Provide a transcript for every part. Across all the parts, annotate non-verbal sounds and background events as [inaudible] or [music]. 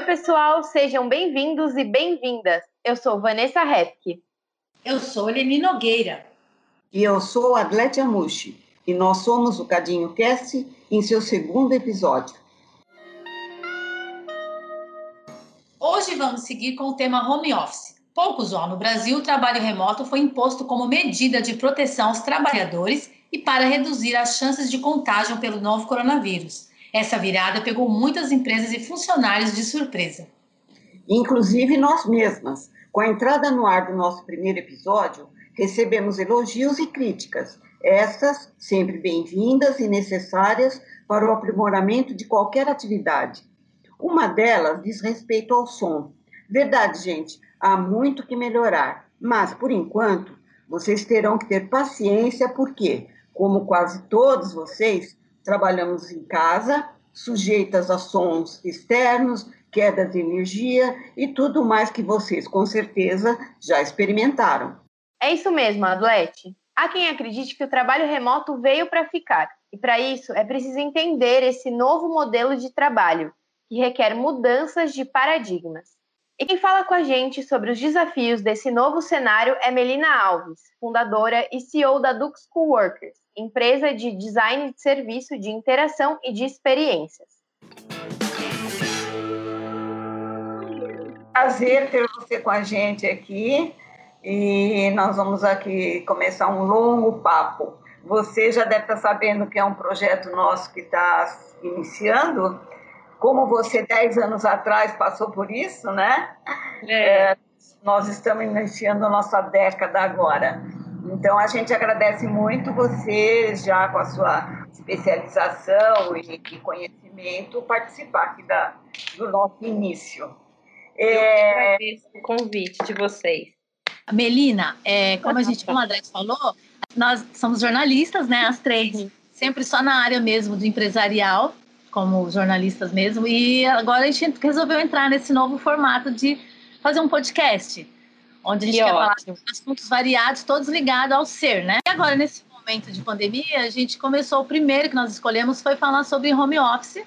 Oi, pessoal, sejam bem-vindos e bem-vindas. Eu sou Vanessa Repke. Eu sou Eleni Nogueira. E eu sou Adlete Amushi. E nós somos o Cadinho Cast em seu segundo episódio. Hoje vamos seguir com o tema home office. Poucos anos no Brasil, o trabalho remoto foi imposto como medida de proteção aos trabalhadores e para reduzir as chances de contágio pelo novo coronavírus. Essa virada pegou muitas empresas e funcionários de surpresa. Inclusive nós mesmas. Com a entrada no ar do nosso primeiro episódio, recebemos elogios e críticas, essas sempre bem-vindas e necessárias para o aprimoramento de qualquer atividade. Uma delas diz respeito ao som. Verdade, gente, há muito que melhorar, mas por enquanto vocês terão que ter paciência, porque, como quase todos vocês, trabalhamos em casa, sujeitas a sons externos, quedas de energia e tudo mais que vocês, com certeza, já experimentaram. É isso mesmo, Adlete. Há quem acredite que o trabalho remoto veio para ficar, e para isso é preciso entender esse novo modelo de trabalho, que requer mudanças de paradigmas. E quem fala com a gente sobre os desafios desse novo cenário é Melina Alves, fundadora e CEO da Dux Coworkers, empresa de design de serviço de interação e de experiências. Prazer ter você com a gente aqui e nós vamos aqui começar um longo papo. Você já deve estar sabendo que é um projeto nosso que está iniciando como você, dez anos atrás, passou por isso, né? É. É, nós estamos iniciando a nossa década agora. Então, a gente agradece muito você, já com a sua especialização e, e conhecimento, participar aqui da, do nosso início. Eu é... agradeço o convite de vocês. Melina, é, como a gente, [laughs] como a André falou, nós somos jornalistas, né, as três, uhum. sempre só na área mesmo do empresarial, como jornalistas mesmo, e agora a gente resolveu entrar nesse novo formato de fazer um podcast, onde a gente que quer ótimo. falar de assuntos variados, todos ligados ao ser, né? E agora, nesse momento de pandemia, a gente começou, o primeiro que nós escolhemos foi falar sobre home office,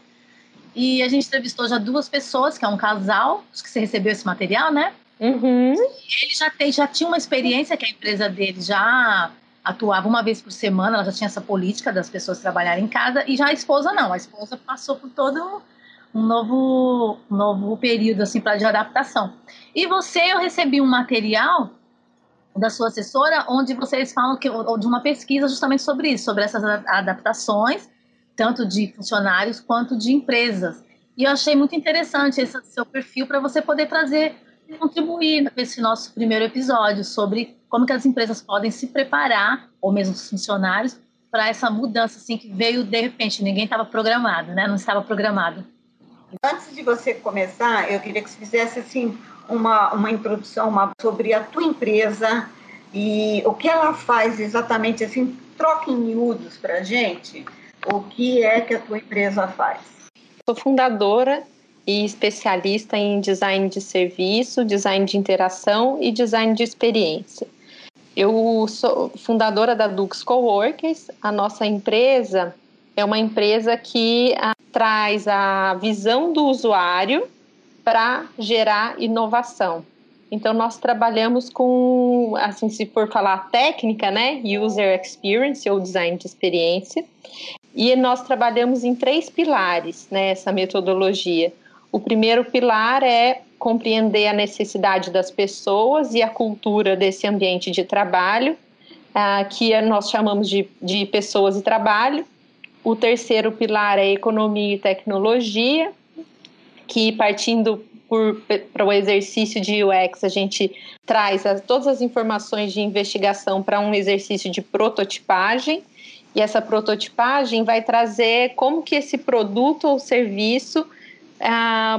e a gente entrevistou já duas pessoas, que é um casal, acho que você recebeu esse material, né? Uhum. Ele já, tem, já tinha uma experiência que a empresa dele já atuava uma vez por semana, ela já tinha essa política das pessoas trabalharem em casa, e já a esposa não, a esposa passou por todo um novo, novo período assim para de adaptação. E você, eu recebi um material da sua assessora onde vocês falam que de uma pesquisa justamente sobre isso, sobre essas adaptações, tanto de funcionários quanto de empresas. E eu achei muito interessante esse seu perfil para você poder trazer contribuir nesse nosso primeiro episódio sobre como que as empresas podem se preparar, ou mesmo os funcionários, para essa mudança assim que veio de repente, ninguém estava programado, né? Não estava programado. Antes de você começar, eu queria que você fizesse assim uma, uma introdução uma, sobre a tua empresa e o que ela faz exatamente, assim, troca em miúdos para a gente o que é que a tua empresa faz. Sou fundadora e especialista em design de serviço, design de interação e design de experiência. Eu sou fundadora da Dux Coworkers. A nossa empresa é uma empresa que traz a visão do usuário para gerar inovação. Então nós trabalhamos com, assim, se for falar técnica, né, user experience ou design de experiência. E nós trabalhamos em três pilares nessa né, metodologia. O primeiro pilar é compreender a necessidade das pessoas e a cultura desse ambiente de trabalho, uh, que nós chamamos de, de pessoas e trabalho. O terceiro pilar é economia e tecnologia, que partindo para o exercício de UX, a gente traz as, todas as informações de investigação para um exercício de prototipagem. E essa prototipagem vai trazer como que esse produto ou serviço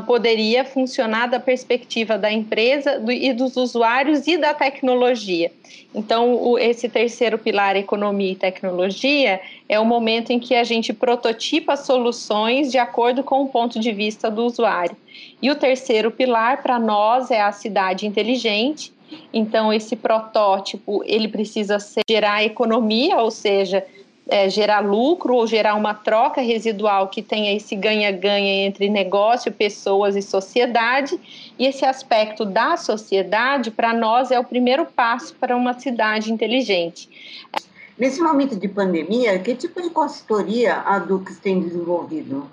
poderia funcionar da perspectiva da empresa do, e dos usuários e da tecnologia. Então, o, esse terceiro pilar, economia e tecnologia, é o momento em que a gente prototipa soluções de acordo com o ponto de vista do usuário. E o terceiro pilar, para nós, é a cidade inteligente. Então, esse protótipo, ele precisa ser, gerar economia, ou seja, é, gerar lucro ou gerar uma troca residual que tenha esse ganha-ganha entre negócio, pessoas e sociedade. E esse aspecto da sociedade, para nós, é o primeiro passo para uma cidade inteligente. Nesse momento de pandemia, que tipo de consultoria a Dux tem desenvolvido?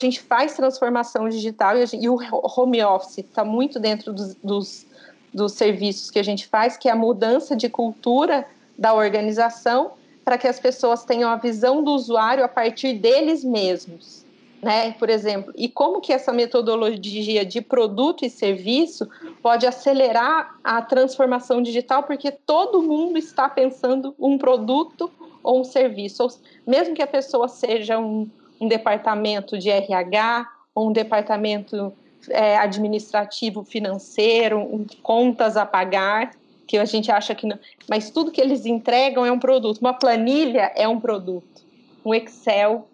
A gente faz transformação digital e, gente, e o home office está muito dentro dos, dos, dos serviços que a gente faz, que é a mudança de cultura da organização para que as pessoas tenham a visão do usuário a partir deles mesmos, né? Por exemplo, e como que essa metodologia de produto e serviço pode acelerar a transformação digital, porque todo mundo está pensando um produto ou um serviço, mesmo que a pessoa seja um, um departamento de RH ou um departamento é, administrativo financeiro, um, contas a pagar, que a gente acha que não. Mas tudo que eles entregam é um produto. Uma planilha é um produto. Um Excel,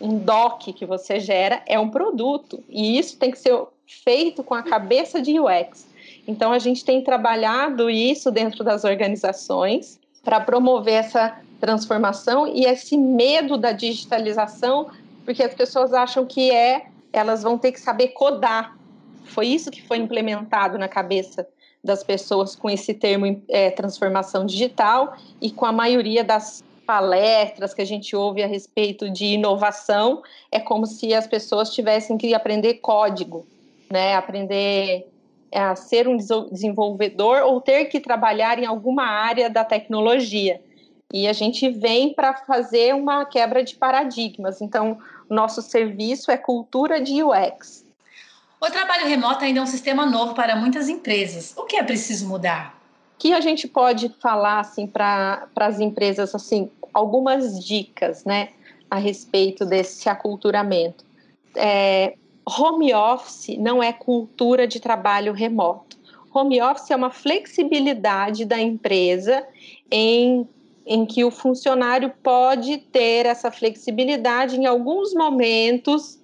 um doc que você gera é um produto. E isso tem que ser feito com a cabeça de UX. Então a gente tem trabalhado isso dentro das organizações para promover essa transformação e esse medo da digitalização, porque as pessoas acham que é, elas vão ter que saber codar. Foi isso que foi implementado na cabeça das pessoas com esse termo é, transformação digital e com a maioria das palestras que a gente ouve a respeito de inovação, é como se as pessoas tivessem que aprender código, né? Aprender a ser um desenvolvedor ou ter que trabalhar em alguma área da tecnologia. E a gente vem para fazer uma quebra de paradigmas. Então, nosso serviço é cultura de UX. O trabalho remoto ainda é um sistema novo para muitas empresas. O que é preciso mudar? O que a gente pode falar assim para as empresas assim algumas dicas, né, a respeito desse aculturamento. É, home office não é cultura de trabalho remoto. Home office é uma flexibilidade da empresa em em que o funcionário pode ter essa flexibilidade em alguns momentos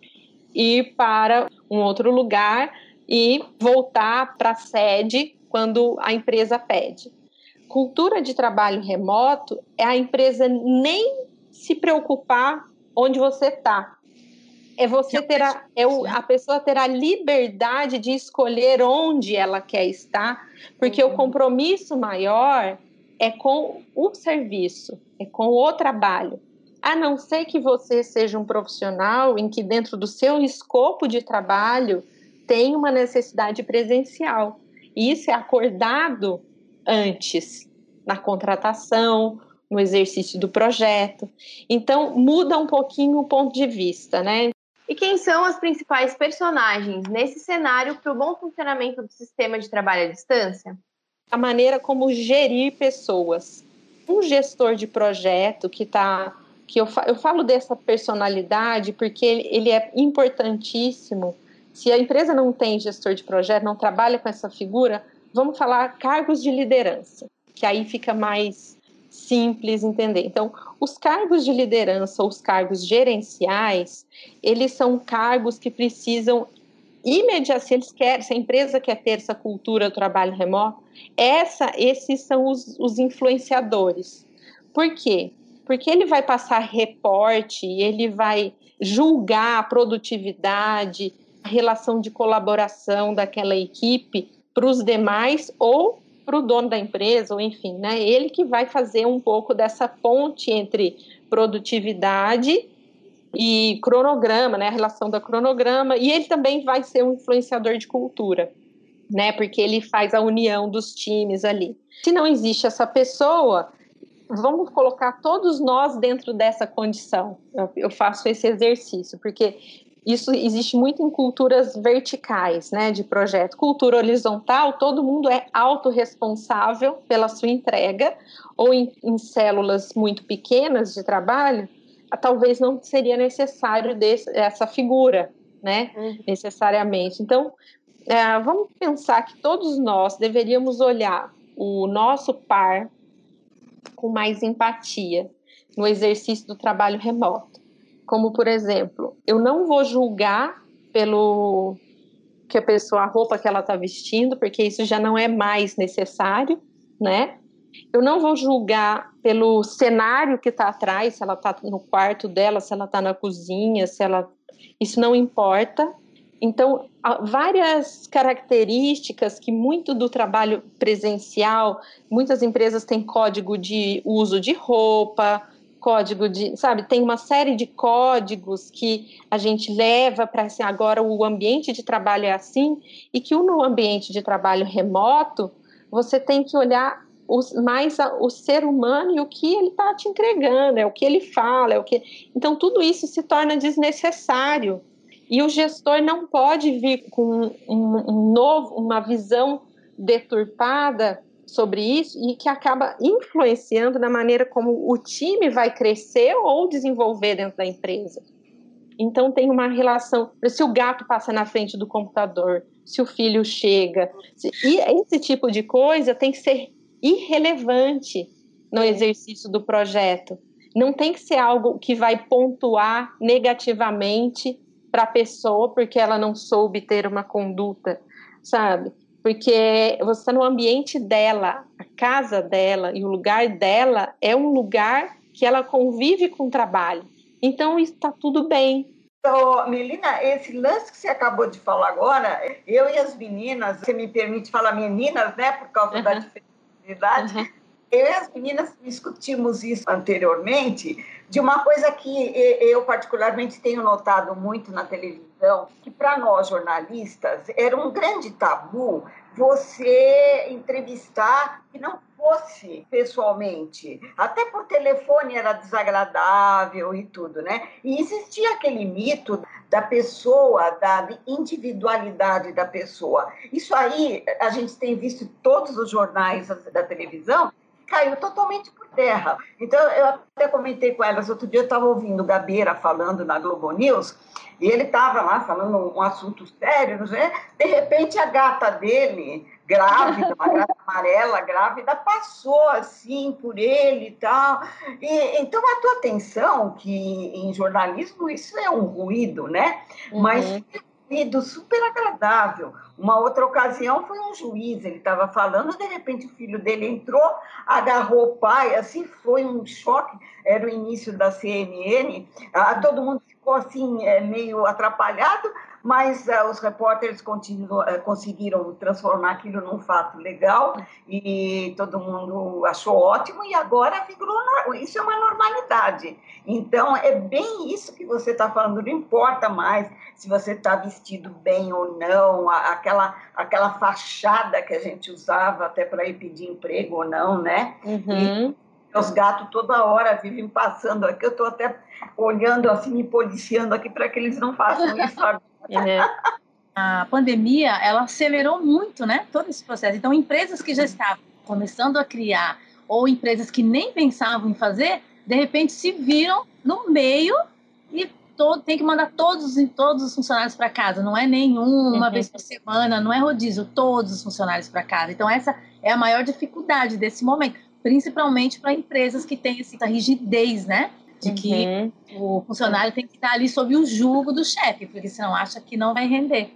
ir para um outro lugar e voltar para a sede quando a empresa pede. Cultura de trabalho remoto é a empresa nem se preocupar onde você está. É você ter a, é o, a pessoa ter a liberdade de escolher onde ela quer estar, porque uhum. o compromisso maior é com o serviço, é com o trabalho a não ser que você seja um profissional em que dentro do seu escopo de trabalho tem uma necessidade presencial. E isso é acordado antes, na contratação, no exercício do projeto. Então, muda um pouquinho o ponto de vista, né? E quem são as principais personagens nesse cenário para o bom funcionamento do sistema de trabalho à distância? A maneira como gerir pessoas. Um gestor de projeto que está que eu, eu falo dessa personalidade porque ele é importantíssimo. Se a empresa não tem gestor de projeto, não trabalha com essa figura, vamos falar cargos de liderança, que aí fica mais simples entender. Então, os cargos de liderança os cargos gerenciais, eles são cargos que precisam imediatamente, se eles querem, se a empresa quer ter essa cultura do trabalho remoto, essa, esses são os, os influenciadores. Por quê? Porque ele vai passar reporte, ele vai julgar a produtividade, a relação de colaboração daquela equipe para os demais ou para o dono da empresa, ou enfim, né? Ele que vai fazer um pouco dessa ponte entre produtividade e cronograma, né? A relação da cronograma, e ele também vai ser um influenciador de cultura, né? Porque ele faz a união dos times ali. Se não existe essa pessoa, vamos colocar todos nós dentro dessa condição. Eu, eu, faço esse exercício, porque isso existe muito em culturas verticais, né, de projeto. Cultura horizontal, todo mundo é autorresponsável pela sua entrega, ou em, em células muito pequenas de trabalho, talvez não seria necessário desse, essa figura, né, uhum. necessariamente. Então, é, vamos pensar que todos nós deveríamos olhar o nosso par com mais empatia no exercício do trabalho remoto. Como, por exemplo, eu não vou julgar pelo que a pessoa, a roupa que ela está vestindo, porque isso já não é mais necessário, né? Eu não vou julgar pelo cenário que está atrás, se ela está no quarto dela, se ela está na cozinha, se ela. Isso não importa. Então, várias características que muito do trabalho presencial, muitas empresas têm código de uso de roupa, código de, sabe, tem uma série de códigos que a gente leva para assim, agora o ambiente de trabalho é assim, e que no ambiente de trabalho remoto, você tem que olhar os, mais a, o ser humano e o que ele está te entregando, é o que ele fala, é o que. Então tudo isso se torna desnecessário. E o gestor não pode vir com um, novo, uma visão deturpada sobre isso e que acaba influenciando na maneira como o time vai crescer ou desenvolver dentro da empresa. Então tem uma relação, se o gato passa na frente do computador, se o filho chega, e esse tipo de coisa tem que ser irrelevante no exercício do projeto. Não tem que ser algo que vai pontuar negativamente para a pessoa porque ela não soube ter uma conduta, sabe? Porque você está no ambiente dela, a casa dela e o lugar dela é um lugar que ela convive com o trabalho. Então está tudo bem, Oh, Melina, esse lance que você acabou de falar agora, eu e as meninas, você me permite falar meninas, né, por causa uhum. da diferença idade. Uhum. Eu e as meninas discutimos isso anteriormente, de uma coisa que eu particularmente tenho notado muito na televisão, que para nós jornalistas era um grande tabu você entrevistar que não fosse pessoalmente. Até por telefone era desagradável e tudo, né? E existia aquele mito da pessoa, da individualidade da pessoa. Isso aí a gente tem visto todos os jornais da televisão, caiu totalmente por terra. Então, eu até comentei com elas, outro dia eu estava ouvindo o Gabeira falando na Globo News, e ele estava lá falando um assunto sério, né? de repente a gata dele, grávida, uma gata [laughs] amarela, grávida, passou assim por ele e tal. E, então, a tua atenção, que em jornalismo isso é um ruído, né? Uhum. Mas ruído super agradável. Uma outra ocasião foi um juiz, ele estava falando, de repente o filho dele entrou, agarrou o pai, assim foi um choque, era o início da CNN, ah, todo mundo ficou assim, é, meio atrapalhado, mas uh, os repórteres uh, conseguiram transformar aquilo num fato legal e todo mundo achou ótimo e agora virou, isso é uma normalidade. Então, é bem isso que você está falando, não importa mais se você está vestido bem ou não, aquela, aquela fachada que a gente usava até para ir pedir emprego ou não, né? Uhum. E, os gatos toda hora vivem passando aqui. Eu estou até olhando assim, me policiando aqui para que eles não façam isso agora. [laughs] É. A pandemia, ela acelerou muito, né, todo esse processo. Então, empresas que já estavam começando a criar ou empresas que nem pensavam em fazer, de repente se viram no meio e todo, tem que mandar todos, todos os funcionários para casa. Não é nenhum, uma uhum. vez por semana, não é rodízio, todos os funcionários para casa. Então, essa é a maior dificuldade desse momento, principalmente para empresas que têm essa rigidez, né? de que uhum. o funcionário tem que estar ali sob o jugo do chefe, porque senão acha que não vai render.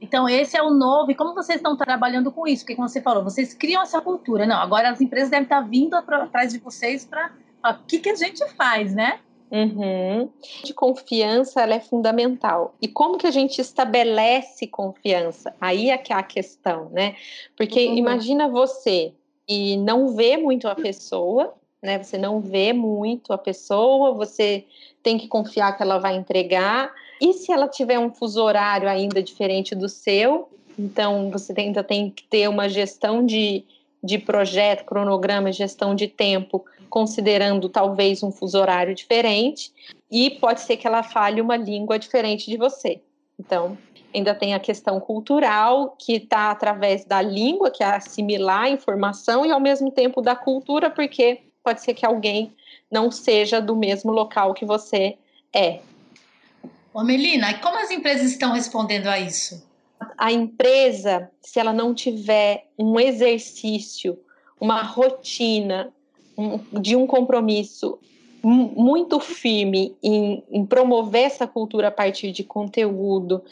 Então, esse é o novo. E como vocês estão trabalhando com isso? Porque, como você falou, vocês criam essa cultura. Não, agora as empresas devem estar vindo atrás de vocês para. O que, que a gente faz, né? Uhum. De confiança, ela é fundamental. E como que a gente estabelece confiança? Aí é que é a questão, né? Porque uhum. imagina você e não vê muito a pessoa, né? Você não vê muito a pessoa, você tem que confiar que ela vai entregar. E se ela tiver um fuso horário ainda diferente do seu, então você ainda tem que ter uma gestão de, de projeto, cronograma, gestão de tempo, considerando talvez um fuso horário diferente, e pode ser que ela fale uma língua diferente de você. Então, ainda tem a questão cultural, que está através da língua, que é assimilar a informação, e ao mesmo tempo da cultura, porque pode ser que alguém não seja do mesmo local que você é. Ô Melina, como as empresas estão respondendo a isso? A empresa, se ela não tiver um exercício, uma rotina de um compromisso muito firme em, em, promover essa cultura a partir de conteúdo,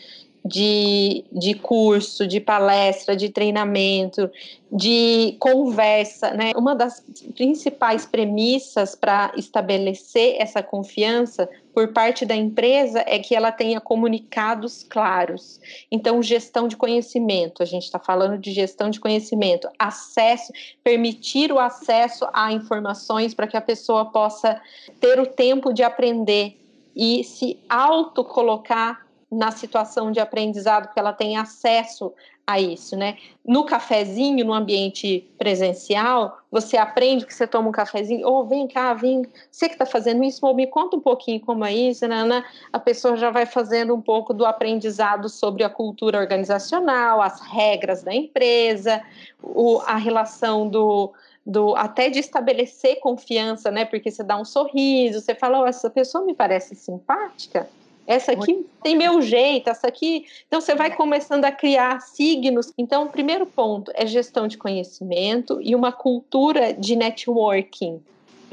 de, de curso, de palestra, de treinamento, de conversa, né? Uma das principais premissas para estabelecer essa confiança por parte da empresa é que ela tenha comunicados claros. Então, gestão de conhecimento, a gente está falando de gestão de conhecimento, acesso, permitir o acesso a informações para que a pessoa possa ter o tempo de aprender e se auto-colocar na situação de aprendizado que ela tem acesso a isso, né? No cafezinho, no ambiente presencial, você aprende que você toma um cafezinho, ou oh, vem cá, vem, você que está fazendo isso, ou me conta um pouquinho como é isso, né, né? A pessoa já vai fazendo um pouco do aprendizado sobre a cultura organizacional, as regras da empresa, o, a relação do, do até de estabelecer confiança, né? Porque você dá um sorriso, você fala, oh, essa pessoa me parece simpática, essa aqui tem meu jeito, essa aqui. Então você vai começando a criar signos. Então, o primeiro ponto é gestão de conhecimento e uma cultura de networking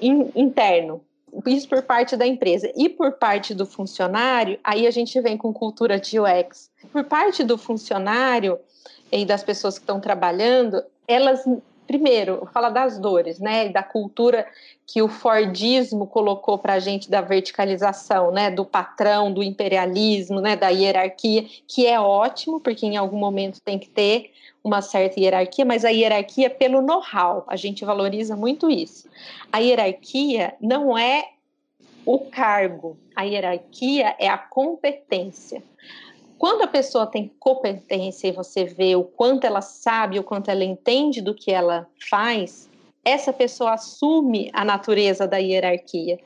in, interno. Isso por parte da empresa. E por parte do funcionário, aí a gente vem com cultura de UX. Por parte do funcionário e das pessoas que estão trabalhando, elas primeiro, fala das dores, né, da cultura que o Fordismo colocou para a gente da verticalização, né, do patrão, do imperialismo, né, da hierarquia, que é ótimo, porque em algum momento tem que ter uma certa hierarquia, mas a hierarquia pelo know-how, a gente valoriza muito isso. A hierarquia não é o cargo, a hierarquia é a competência. Quando a pessoa tem competência e você vê o quanto ela sabe, o quanto ela entende do que ela faz, essa pessoa assume a natureza da hierarquia.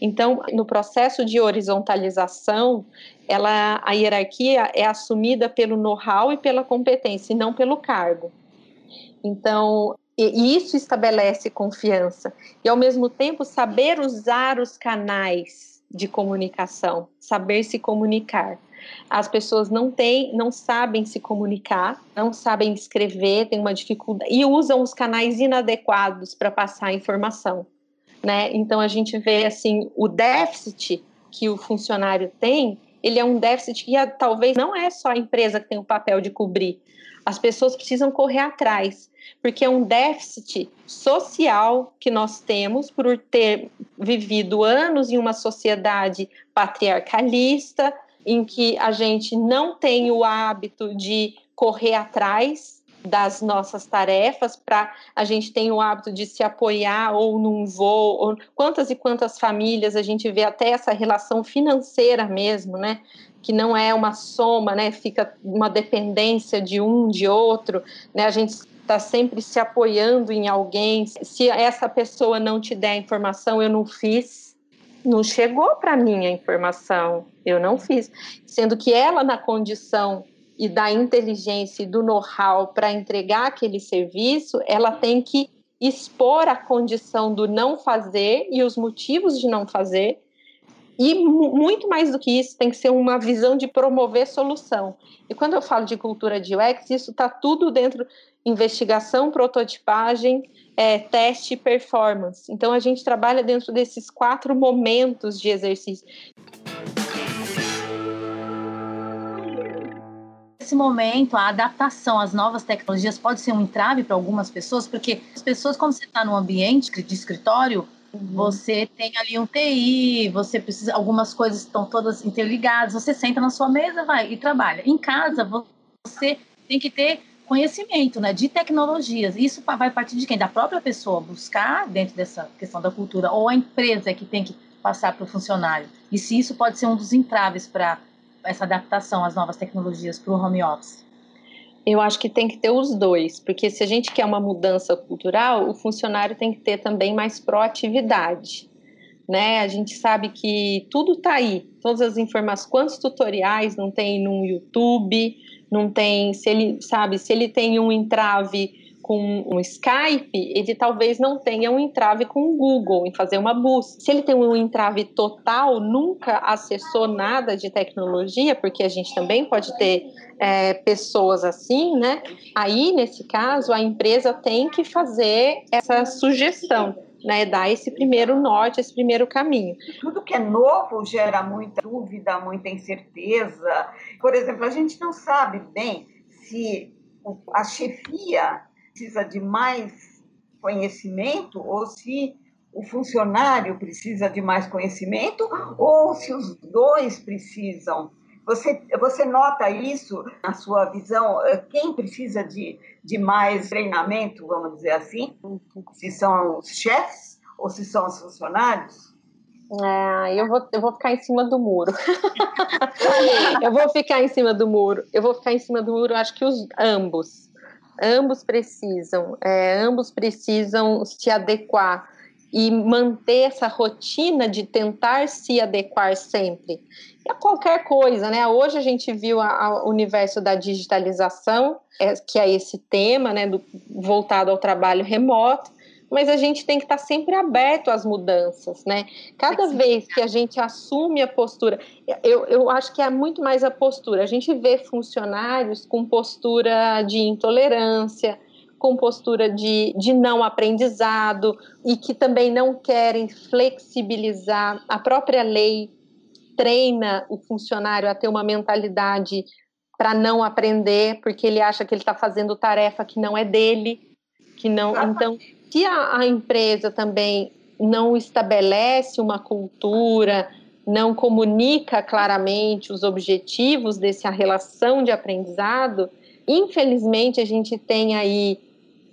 Então, no processo de horizontalização, ela, a hierarquia é assumida pelo know-how e pela competência, e não pelo cargo. Então, e isso estabelece confiança. E, ao mesmo tempo, saber usar os canais de comunicação, saber se comunicar. As pessoas não têm, não sabem se comunicar, não sabem escrever, têm uma dificuldade e usam os canais inadequados para passar informação, né? Então a gente vê assim o déficit que o funcionário tem, ele é um déficit que talvez não é só a empresa que tem o papel de cobrir. As pessoas precisam correr atrás, porque é um déficit social que nós temos por ter vivido anos em uma sociedade patriarcalista, em que a gente não tem o hábito de correr atrás das nossas tarefas, para a gente tem o hábito de se apoiar ou num voo, ou quantas e quantas famílias a gente vê até essa relação financeira mesmo, né? Que não é uma soma, né? Fica uma dependência de um, de outro, né? A gente está sempre se apoiando em alguém. Se essa pessoa não te der informação, eu não fiz, não chegou para mim a informação, eu não fiz. Sendo que ela, na condição e da inteligência e do know-how para entregar aquele serviço, ela tem que expor a condição do não fazer e os motivos de não fazer. E muito mais do que isso, tem que ser uma visão de promover solução. E quando eu falo de cultura de UX, isso está tudo dentro investigação, prototipagem, é, teste e performance. Então, a gente trabalha dentro desses quatro momentos de exercício. Nesse momento, a adaptação às novas tecnologias pode ser um entrave para algumas pessoas, porque as pessoas, quando você está no ambiente de escritório, uhum. você tem ali um TI, você precisa, algumas coisas estão todas interligadas, você senta na sua mesa, vai e trabalha. Em casa, você tem que ter conhecimento né, de tecnologias. Isso vai partir de quem? Da própria pessoa buscar dentro dessa questão da cultura, ou a empresa que tem que passar para o funcionário. E se isso pode ser um dos entraves para essa adaptação às novas tecnologias para o home office? Eu acho que tem que ter os dois, porque se a gente quer uma mudança cultural, o funcionário tem que ter também mais proatividade. Né? A gente sabe que tudo está aí, todas as informações, quantos tutoriais não tem no YouTube, não tem, se ele sabe, se ele tem um entrave com um Skype, ele talvez não tenha um entrave com o Google em fazer uma busca. Se ele tem um entrave total, nunca acessou nada de tecnologia, porque a gente também pode ter é, pessoas assim, né? Aí, nesse caso, a empresa tem que fazer essa sugestão né, dar esse primeiro norte, esse primeiro caminho. Tudo que é novo gera muita dúvida, muita incerteza. Por exemplo, a gente não sabe bem se a chefia precisa de mais conhecimento ou se o funcionário precisa de mais conhecimento ou se os dois precisam. Você, você nota isso na sua visão? Eh, quem precisa de, de mais treinamento, vamos dizer assim? Se são os chefes ou se são os funcionários? É, eu vou, [laughs] eu vou ficar em cima do muro. eu vou ficar em cima do muro. Eu vou ficar em cima do muro, acho que os ambos. Ambos precisam, é, ambos precisam se adequar e manter essa rotina de tentar se adequar sempre. E a qualquer coisa, né? Hoje a gente viu o universo da digitalização, é, que é esse tema, né, do, voltado ao trabalho remoto, mas a gente tem que estar sempre aberto às mudanças, né? Cada vez que a gente assume a postura, eu, eu acho que é muito mais a postura. A gente vê funcionários com postura de intolerância, com postura de, de não aprendizado e que também não querem flexibilizar. A própria lei treina o funcionário a ter uma mentalidade para não aprender, porque ele acha que ele está fazendo tarefa que não é dele, que não. Então, se a, a empresa também não estabelece uma cultura, não comunica claramente os objetivos dessa relação de aprendizado, infelizmente a gente tem aí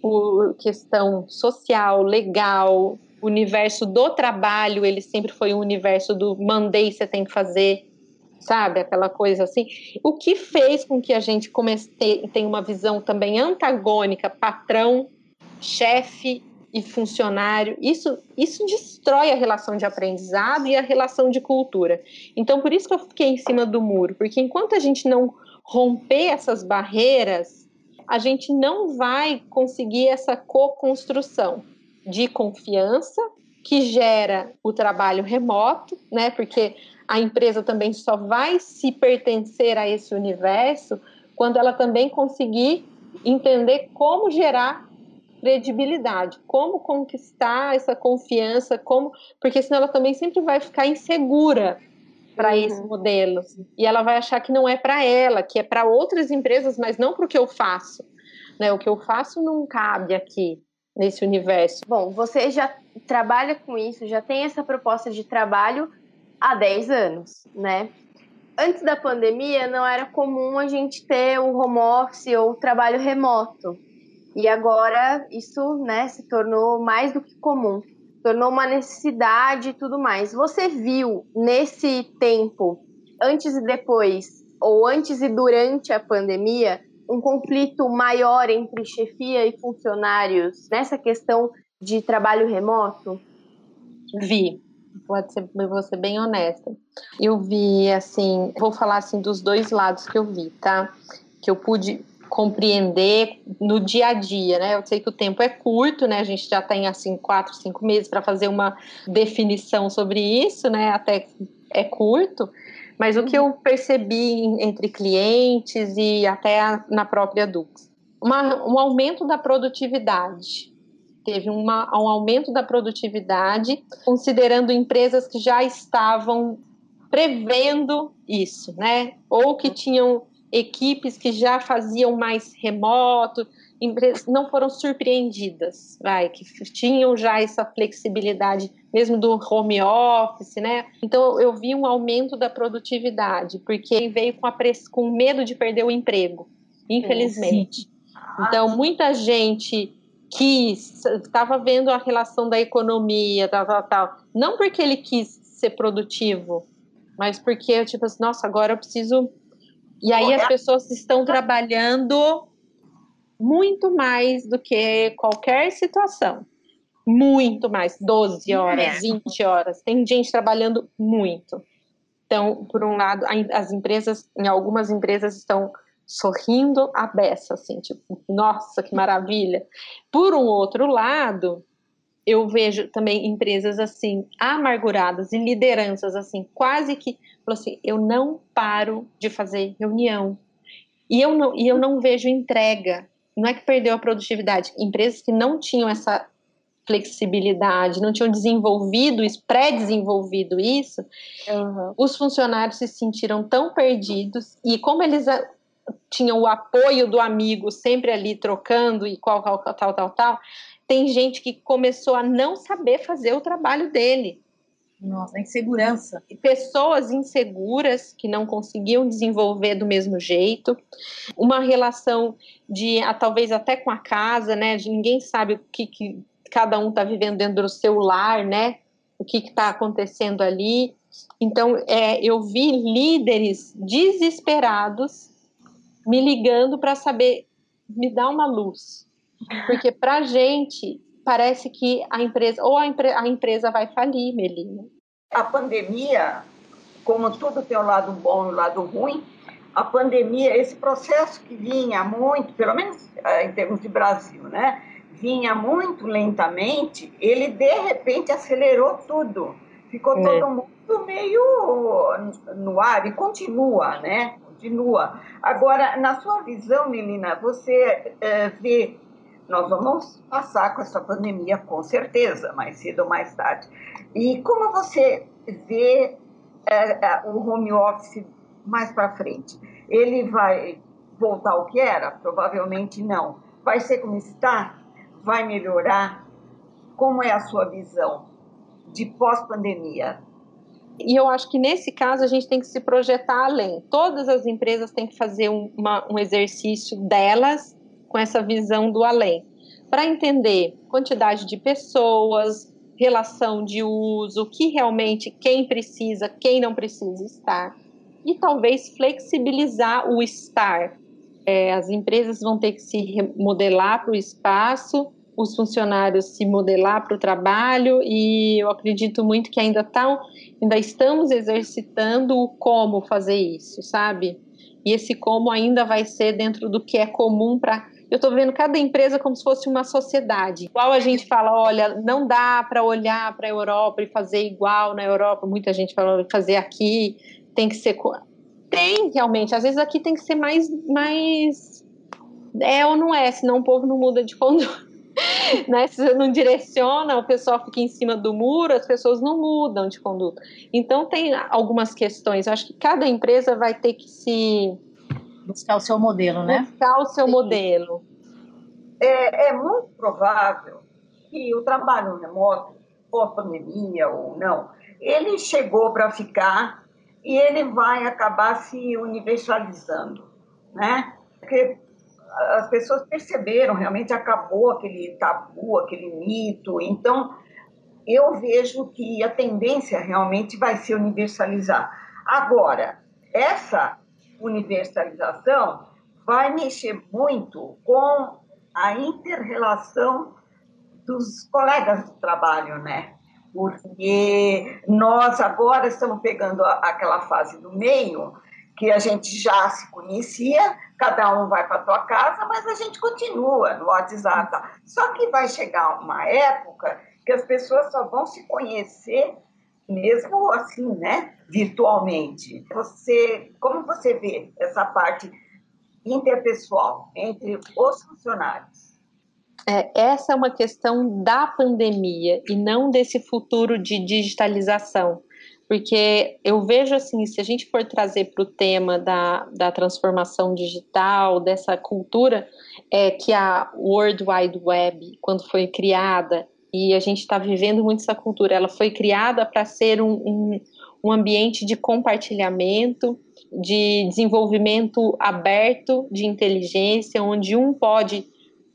por questão social, legal, o universo do trabalho, ele sempre foi um universo do mandei, você tem que fazer, sabe? Aquela coisa assim. O que fez com que a gente comece tenha uma visão também antagônica, patrão, chefe e funcionário. Isso, isso destrói a relação de aprendizado e a relação de cultura. Então, por isso que eu fiquei em cima do muro, porque enquanto a gente não romper essas barreiras, a gente não vai conseguir essa co-construção de confiança que gera o trabalho remoto, né? Porque a empresa também só vai se pertencer a esse universo quando ela também conseguir entender como gerar credibilidade, como conquistar essa confiança, como, porque senão ela também sempre vai ficar insegura para uhum. esse modelo. E ela vai achar que não é para ela, que é para outras empresas, mas não para o que eu faço. Né? O que eu faço não cabe aqui nesse universo. Bom, você já trabalha com isso, já tem essa proposta de trabalho há 10 anos, né? Antes da pandemia, não era comum a gente ter o home office ou o trabalho remoto. E agora isso né, se tornou mais do que comum tornou uma necessidade e tudo mais. Você viu nesse tempo, antes e depois, ou antes e durante a pandemia, um conflito maior entre chefia e funcionários nessa questão de trabalho remoto? Vi. Pode ser, vou ser bem honesta. Eu vi, assim, vou falar assim dos dois lados que eu vi, tá? Que eu pude compreender no dia a dia, né? Eu sei que o tempo é curto, né? A gente já tem assim quatro, cinco meses para fazer uma definição sobre isso, né? Até é curto, mas o que eu percebi entre clientes e até na própria Dux, uma, um aumento da produtividade. Teve uma, um aumento da produtividade, considerando empresas que já estavam prevendo isso, né? Ou que tinham equipes que já faziam mais remoto, empresas não foram surpreendidas, vai, que tinham já essa flexibilidade mesmo do home office, né? Então eu vi um aumento da produtividade, porque veio com, a press... com medo de perder o emprego, infelizmente. Então muita gente que estava vendo a relação da economia, tal, tal, tal, não porque ele quis ser produtivo, mas porque tipo assim, nossa, agora eu preciso e aí as pessoas estão trabalhando muito mais do que qualquer situação. Muito mais, 12 horas, 20 horas. Tem gente trabalhando muito. Então, por um lado, as empresas, em algumas empresas estão sorrindo a beça, assim, tipo, nossa, que maravilha. Por um outro lado, eu vejo também empresas assim amarguradas e lideranças assim quase que assim eu não paro de fazer reunião e eu não e eu não vejo entrega não é que perdeu a produtividade empresas que não tinham essa flexibilidade, não tinham desenvolvido isso, pré-desenvolvido isso, uhum. os funcionários se sentiram tão perdidos e como eles ah, tinham o apoio do amigo sempre ali trocando e qual, qual, tal, tal, tal, tem gente que começou a não saber fazer o trabalho dele. Nossa, insegurança. Pessoas inseguras que não conseguiam desenvolver do mesmo jeito. Uma relação de, ah, talvez até com a casa, né? De ninguém sabe o que, que cada um está vivendo dentro do seu lar, né? O que está acontecendo ali. Então, é, eu vi líderes desesperados me ligando para saber, me dá uma luz. Porque para gente parece que a empresa, ou a, empre, a empresa vai falir, Melina. A pandemia, como tudo tem o lado bom e o lado ruim, a pandemia, esse processo que vinha muito, pelo menos eh, em termos de Brasil, né? Vinha muito lentamente, ele de repente acelerou tudo. Ficou é. todo mundo meio no ar e continua, né? Continua. Agora, na sua visão, menina, você é, vê nós vamos passar com essa pandemia com certeza, mais cedo ou mais tarde. E como você vê é, é, o home office mais para frente? Ele vai voltar ao que era? Provavelmente não. Vai ser como está? Vai melhorar? Como é a sua visão de pós-pandemia? E eu acho que nesse caso a gente tem que se projetar além. Todas as empresas têm que fazer um, uma, um exercício delas com essa visão do além, para entender quantidade de pessoas, relação de uso, que realmente quem precisa, quem não precisa estar, e talvez flexibilizar o estar. É, as empresas vão ter que se modelar para o espaço, os funcionários se modelar para o trabalho, e eu acredito muito que ainda, tá, ainda estamos exercitando o como fazer isso, sabe? E esse como ainda vai ser dentro do que é comum para eu estou vendo cada empresa como se fosse uma sociedade. Igual a gente fala, olha, não dá para olhar para a Europa e fazer igual na Europa. Muita gente fala fazer aqui, tem que ser. Tem realmente, às vezes aqui tem que ser mais, mais é ou não é, senão o povo não muda de conduta. [laughs] né? Se você não direciona, o pessoal fica em cima do muro, as pessoas não mudam de conduta. Então tem algumas questões. Eu acho que cada empresa vai ter que se Buscar o seu modelo, né? Buscar o seu Sim. modelo. É, é muito provável que o trabalho remoto, pós-pandemia ou não, ele chegou para ficar e ele vai acabar se universalizando, né? Porque as pessoas perceberam, realmente acabou aquele tabu, aquele mito. Então, eu vejo que a tendência realmente vai se universalizar. Agora, essa universalização vai mexer muito com a interrelação dos colegas de trabalho, né? Porque nós agora estamos pegando aquela fase do meio que a gente já se conhecia, cada um vai para a tua casa, mas a gente continua no WhatsApp. Só que vai chegar uma época que as pessoas só vão se conhecer mesmo assim, né, virtualmente. Você, como você vê essa parte interpessoal entre os funcionários? É, essa é uma questão da pandemia e não desse futuro de digitalização. Porque eu vejo assim, se a gente for trazer para o tema da, da transformação digital, dessa cultura é, que a World Wide Web, quando foi criada, e a gente está vivendo muito essa cultura. Ela foi criada para ser um, um, um ambiente de compartilhamento, de desenvolvimento aberto de inteligência, onde um pode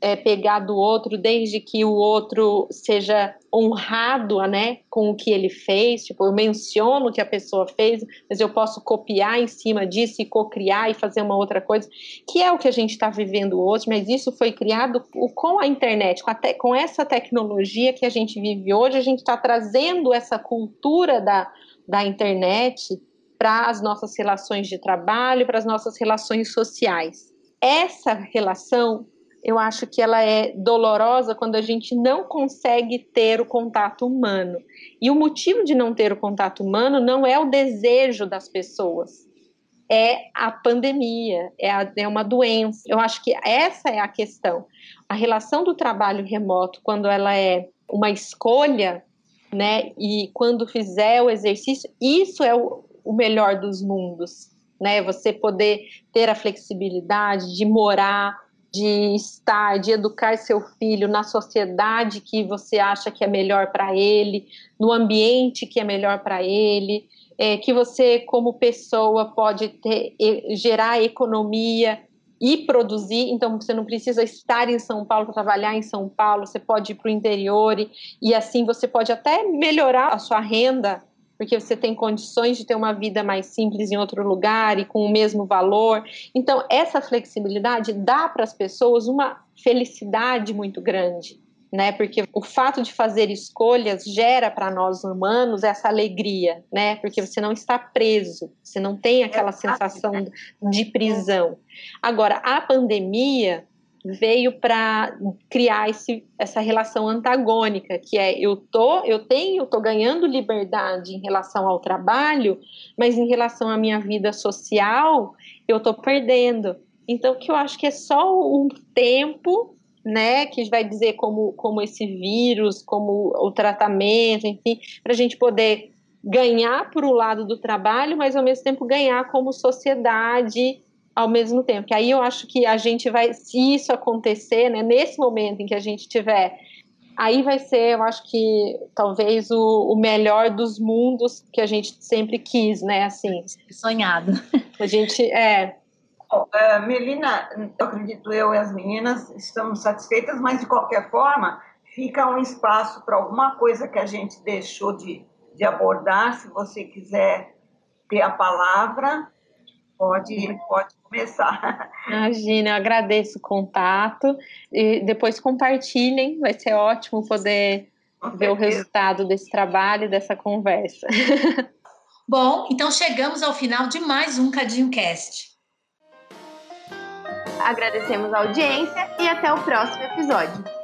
é, pegar do outro, desde que o outro seja honrado né, com o que ele fez. Tipo, eu menciono o que a pessoa fez, mas eu posso copiar em cima disso e co-criar e fazer uma outra coisa, que é o que a gente está vivendo hoje, mas isso foi criado com a internet, com, a te, com essa tecnologia que a gente vive hoje, a gente está trazendo essa cultura da, da internet para as nossas relações de trabalho, para as nossas relações sociais. Essa relação eu acho que ela é dolorosa quando a gente não consegue ter o contato humano. E o motivo de não ter o contato humano não é o desejo das pessoas, é a pandemia, é, a, é uma doença. Eu acho que essa é a questão. A relação do trabalho remoto, quando ela é uma escolha, né? E quando fizer o exercício, isso é o, o melhor dos mundos, né? Você poder ter a flexibilidade de morar, de estar, de educar seu filho na sociedade que você acha que é melhor para ele, no ambiente que é melhor para ele, é, que você, como pessoa, pode ter, gerar economia e produzir, então você não precisa estar em São Paulo para trabalhar em São Paulo, você pode ir para o interior e, e assim você pode até melhorar a sua renda, porque você tem condições de ter uma vida mais simples em outro lugar e com o mesmo valor. Então, essa flexibilidade dá para as pessoas uma felicidade muito grande né? Porque o fato de fazer escolhas gera para nós humanos essa alegria, né? Porque você não está preso, você não tem aquela sensação de prisão. Agora, a pandemia veio para criar esse, essa relação antagônica, que é eu tô, eu tenho, tô ganhando liberdade em relação ao trabalho, mas em relação à minha vida social, eu tô perdendo. Então, que eu acho que é só um tempo né, que vai dizer como, como esse vírus, como o tratamento, enfim, para a gente poder ganhar por o lado do trabalho, mas ao mesmo tempo ganhar como sociedade ao mesmo tempo. Que aí eu acho que a gente vai, se isso acontecer, né, nesse momento em que a gente tiver, aí vai ser, eu acho que talvez o, o melhor dos mundos que a gente sempre quis, né, assim. Sonhado. A gente, é, uh, Melina, eu acredito eu e as meninas estamos satisfeitas, mas de qualquer forma fica um espaço para alguma coisa que a gente deixou de, de abordar. Se você quiser ter a palavra, pode, pode começar. [laughs] Imagina, eu agradeço o contato e depois compartilhem, vai ser ótimo poder ver o resultado desse trabalho, dessa conversa. [laughs] Bom, então chegamos ao final de mais um Cadinho Cast. Agradecemos a audiência e até o próximo episódio.